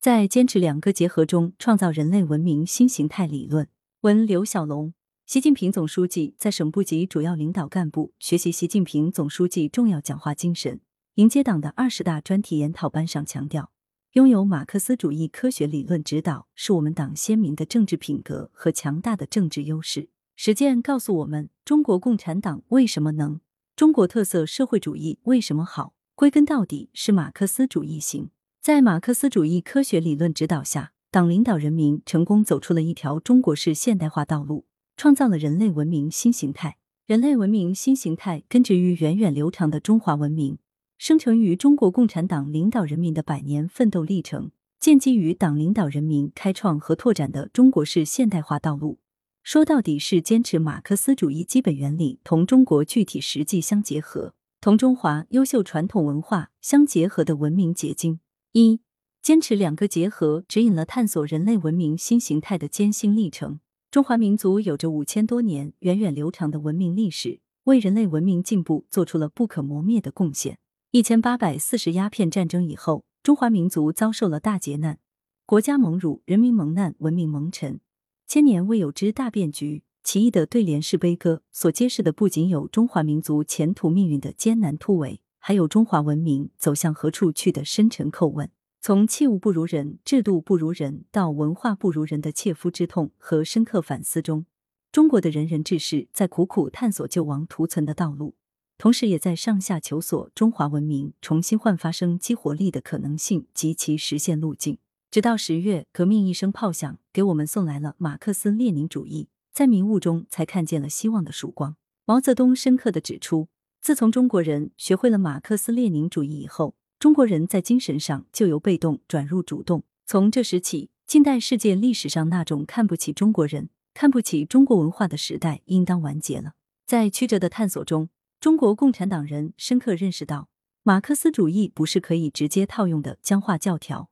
在坚持两个结合中创造人类文明新形态理论。文刘小龙，习近平总书记在省部级主要领导干部学习习近平总书记重要讲话精神，迎接党的二十大专题研讨班上强调，拥有马克思主义科学理论指导，是我们党鲜明的政治品格和强大的政治优势。实践告诉我们，中国共产党为什么能，中国特色社会主义为什么好，归根到底是马克思主义行。在马克思主义科学理论指导下，党领导人民成功走出了一条中国式现代化道路，创造了人类文明新形态。人类文明新形态根植于源远流长的中华文明，生成于中国共产党领导人民的百年奋斗历程，建基于党领导人民开创和拓展的中国式现代化道路。说到底是坚持马克思主义基本原理同中国具体实际相结合，同中华优秀传统文化相结合的文明结晶。一、坚持两个结合，指引了探索人类文明新形态的艰辛历程。中华民族有着五千多年源远流长的文明历史，为人类文明进步做出了不可磨灭的贡献。一千八百四十鸦片战争以后，中华民族遭受了大劫难，国家蒙辱，人民蒙难，文明蒙尘，千年未有之大变局。奇异的对联式悲歌，所揭示的不仅有中华民族前途命运的艰难突围。还有中华文明走向何处去的深沉叩问，从器物不如人、制度不如人到文化不如人的切肤之痛和深刻反思中，中国的仁人志士在苦苦探索救亡图存的道路，同时也在上下求索中华文明重新焕发生机活力的可能性及其实现路径。直到十月，革命一声炮响，给我们送来了马克思列宁主义，在迷雾中才看见了希望的曙光。毛泽东深刻的指出。自从中国人学会了马克思列宁主义以后，中国人在精神上就由被动转入主动。从这时起，近代世界历史上那种看不起中国人、看不起中国文化的时代应当完结了。在曲折的探索中，中国共产党人深刻认识到，马克思主义不是可以直接套用的僵化教条，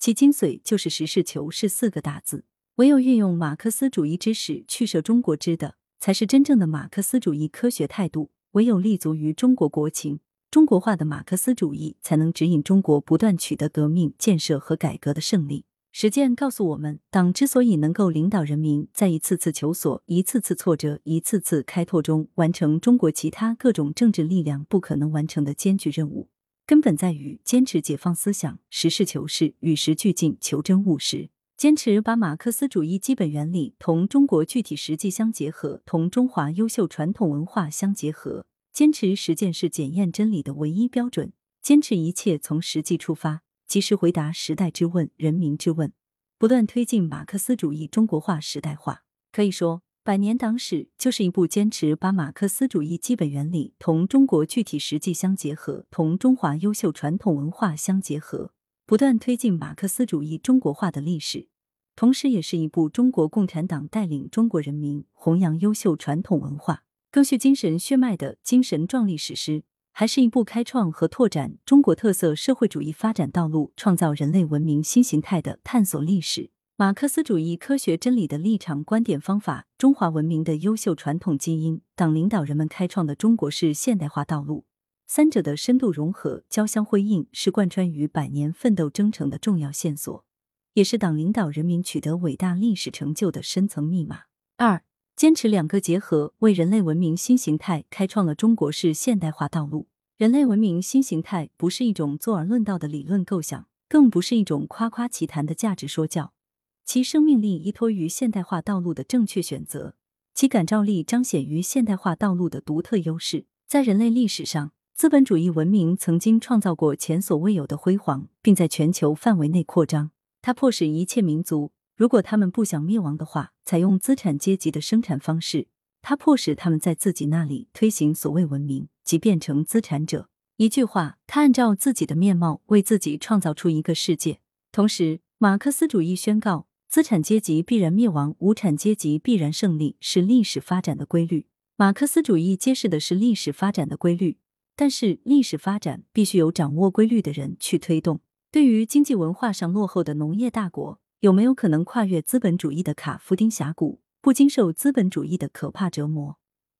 其精髓就是实事求是四个大字。唯有运用马克思主义知识去摄中国之的，才是真正的马克思主义科学态度。唯有立足于中国国情、中国化的马克思主义，才能指引中国不断取得革命、建设和改革的胜利。实践告诉我们，党之所以能够领导人民在一次次求索、一次次挫折、一次次开拓中完成中国其他各种政治力量不可能完成的艰巨任务，根本在于坚持解放思想、实事求是、与时俱进、求真务实。坚持把马克思主义基本原理同中国具体实际相结合，同中华优秀传统文化相结合。坚持实践是检验真理的唯一标准。坚持一切从实际出发，及时回答时代之问、人民之问，不断推进马克思主义中国化、时代化。可以说，百年党史就是一部坚持把马克思主义基本原理同中国具体实际相结合，同中华优秀传统文化相结合。不断推进马克思主义中国化的历史，同时也是一部中国共产党带领中国人民弘扬优秀传统文化、赓续精神血脉的精神壮丽史诗，还是一部开创和拓展中国特色社会主义发展道路、创造人类文明新形态的探索历史。马克思主义科学真理的立场、观点、方法，中华文明的优秀传统基因，党领导人们开创的中国式现代化道路。三者的深度融合、交相辉映，是贯穿于百年奋斗征程的重要线索，也是党领导人民取得伟大历史成就的深层密码。二、坚持两个结合，为人类文明新形态开创了中国式现代化道路。人类文明新形态不是一种坐而论道的理论构想，更不是一种夸夸其谈的价值说教，其生命力依托于现代化道路的正确选择，其感召力彰显于现代化道路的独特优势。在人类历史上，资本主义文明曾经创造过前所未有的辉煌，并在全球范围内扩张。它迫使一切民族，如果他们不想灭亡的话，采用资产阶级的生产方式。它迫使他们在自己那里推行所谓文明，即变成资产者。一句话，他按照自己的面貌为自己创造出一个世界。同时，马克思主义宣告，资产阶级必然灭亡，无产阶级必然胜利，是历史发展的规律。马克思主义揭示的是历史发展的规律。但是，历史发展必须由掌握规律的人去推动。对于经济文化上落后的农业大国，有没有可能跨越资本主义的卡夫丁峡谷，不经受资本主义的可怕折磨，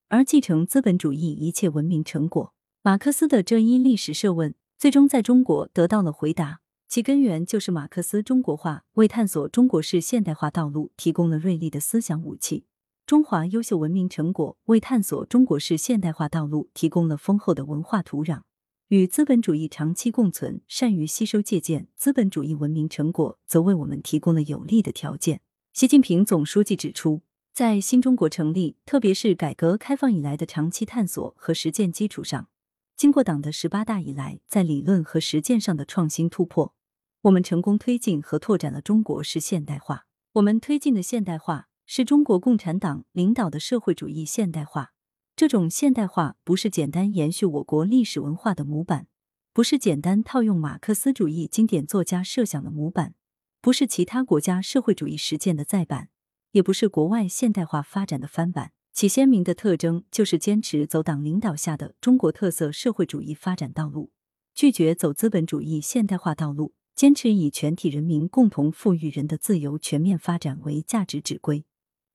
而继承资本主义一切文明成果？马克思的这一历史设问，最终在中国得到了回答。其根源就是马克思中国化，为探索中国式现代化道路提供了锐利的思想武器；中华优秀文明成果为探索中国式现代化道路提供了丰厚的文化土壤。与资本主义长期共存，善于吸收借鉴资本主义文明成果，则为我们提供了有利的条件。习近平总书记指出，在新中国成立，特别是改革开放以来的长期探索和实践基础上，经过党的十八大以来在理论和实践上的创新突破，我们成功推进和拓展了中国式现代化。我们推进的现代化，是中国共产党领导的社会主义现代化。这种现代化不是简单延续我国历史文化的模板，不是简单套用马克思主义经典作家设想的模板，不是其他国家社会主义实践的再版，也不是国外现代化发展的翻版。其鲜明的特征就是坚持走党领导下的中国特色社会主义发展道路，拒绝走资本主义现代化道路，坚持以全体人民共同富裕人的自由全面发展为价值指归，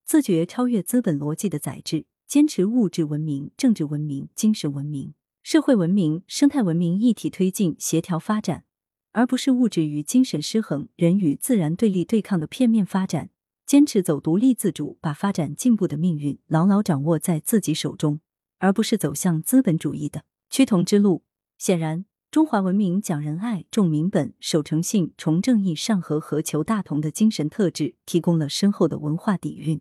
自觉超越资本逻辑的宰制。坚持物质文明、政治文明、精神文明、社会文明、生态文明一体推进、协调发展，而不是物质与精神失衡、人与自然对立对抗的片面发展。坚持走独立自主，把发展进步的命运牢牢掌握在自己手中，而不是走向资本主义的趋同之路。显然，中华文明讲仁爱、重民本、守诚信、崇正义、尚和和求大同的精神特质，提供了深厚的文化底蕴。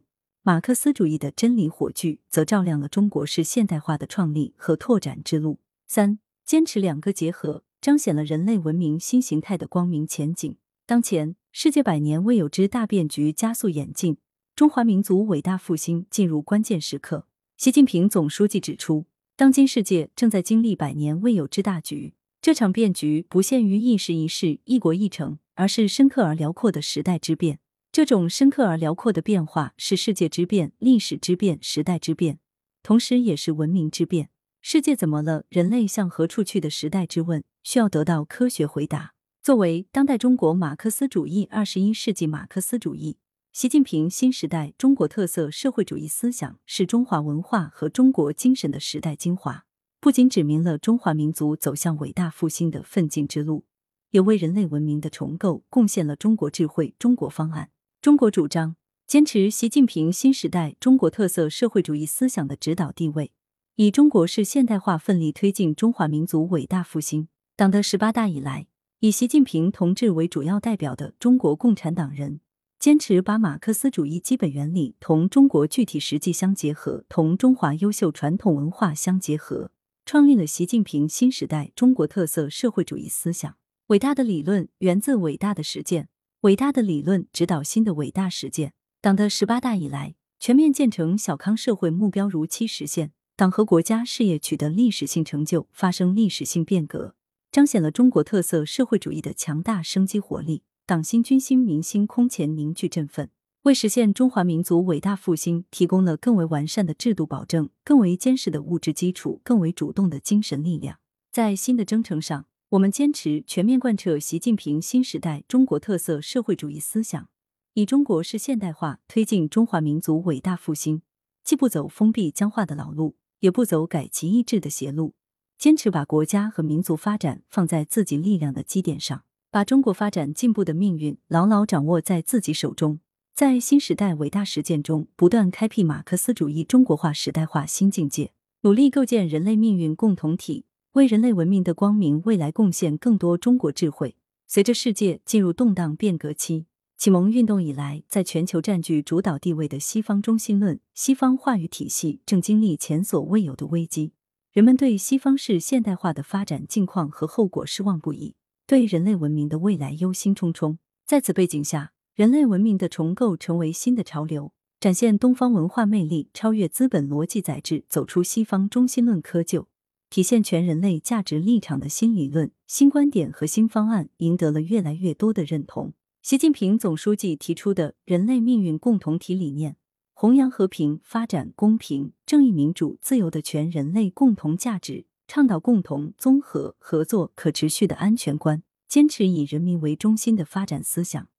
马克思主义的真理火炬，则照亮了中国式现代化的创立和拓展之路。三、坚持两个结合，彰显了人类文明新形态的光明前景。当前，世界百年未有之大变局加速演进，中华民族伟大复兴进入关键时刻。习近平总书记指出，当今世界正在经历百年未有之大局，这场变局不限于一时一事、一国一城，而是深刻而辽阔的时代之变。这种深刻而辽阔的变化是世界之变、历史之变、时代之变，同时也是文明之变。世界怎么了？人类向何处去的时代之问，需要得到科学回答。作为当代中国马克思主义、二十一世纪马克思主义，习近平新时代中国特色社会主义思想是中华文化和中国精神的时代精华，不仅指明了中华民族走向伟大复兴的奋进之路，也为人类文明的重构贡献了中国智慧、中国方案。中国主张坚持习近平新时代中国特色社会主义思想的指导地位，以中国式现代化奋力推进中华民族伟大复兴。党的十八大以来，以习近平同志为主要代表的中国共产党人，坚持把马克思主义基本原理同中国具体实际相结合，同中华优秀传统文化相结合，创立了习近平新时代中国特色社会主义思想。伟大的理论源自伟大的实践。伟大的理论指导新的伟大实践。党的十八大以来，全面建成小康社会目标如期实现，党和国家事业取得历史性成就，发生历史性变革，彰显了中国特色社会主义的强大生机活力。党心、军心、民心空前凝聚振奋，为实现中华民族伟大复兴提供了更为完善的制度保证、更为坚实的物质基础、更为主动的精神力量。在新的征程上。我们坚持全面贯彻习近平新时代中国特色社会主义思想，以中国式现代化推进中华民族伟大复兴，既不走封闭僵化的老路，也不走改旗易帜的邪路，坚持把国家和民族发展放在自己力量的基点上，把中国发展进步的命运牢牢掌握在自己手中，在新时代伟大实践中不断开辟马克思主义中国化时代化新境界，努力构建人类命运共同体。为人类文明的光明未来贡献更多中国智慧。随着世界进入动荡变革期，启蒙运动以来，在全球占据主导地位的西方中心论、西方话语体系正经历前所未有的危机。人们对西方式现代化的发展境况和后果失望不已，对人类文明的未来忧心忡忡。在此背景下，人类文明的重构成为新的潮流，展现东方文化魅力，超越资本逻辑宰制，走出西方中心论窠臼。体现全人类价值立场的新理论、新观点和新方案，赢得了越来越多的认同。习近平总书记提出的人类命运共同体理念，弘扬和平、发展、公平、正义、民主、自由的全人类共同价值，倡导共同、综合、合作、可持续的安全观，坚持以人民为中心的发展思想，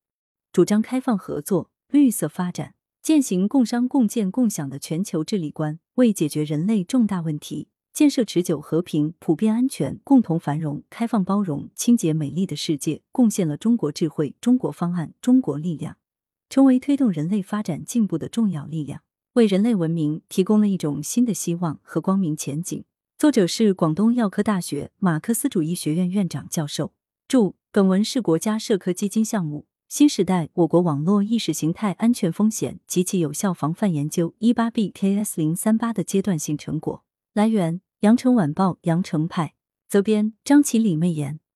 主张开放合作、绿色发展，践行共商共建共享的全球治理观，为解决人类重大问题。建设持久和平、普遍安全、共同繁荣、开放包容、清洁美丽的世界，贡献了中国智慧、中国方案、中国力量，成为推动人类发展进步的重要力量，为人类文明提供了一种新的希望和光明前景。作者是广东药科大学马克思主义学院院长教授。注：本文是国家社科基金项目《新时代我国网络意识形态安全风险及其有效防范研究（一八 BKS 零三八）的阶段性成果。来源：羊城晚报·羊城派，责编：张起李媚妍。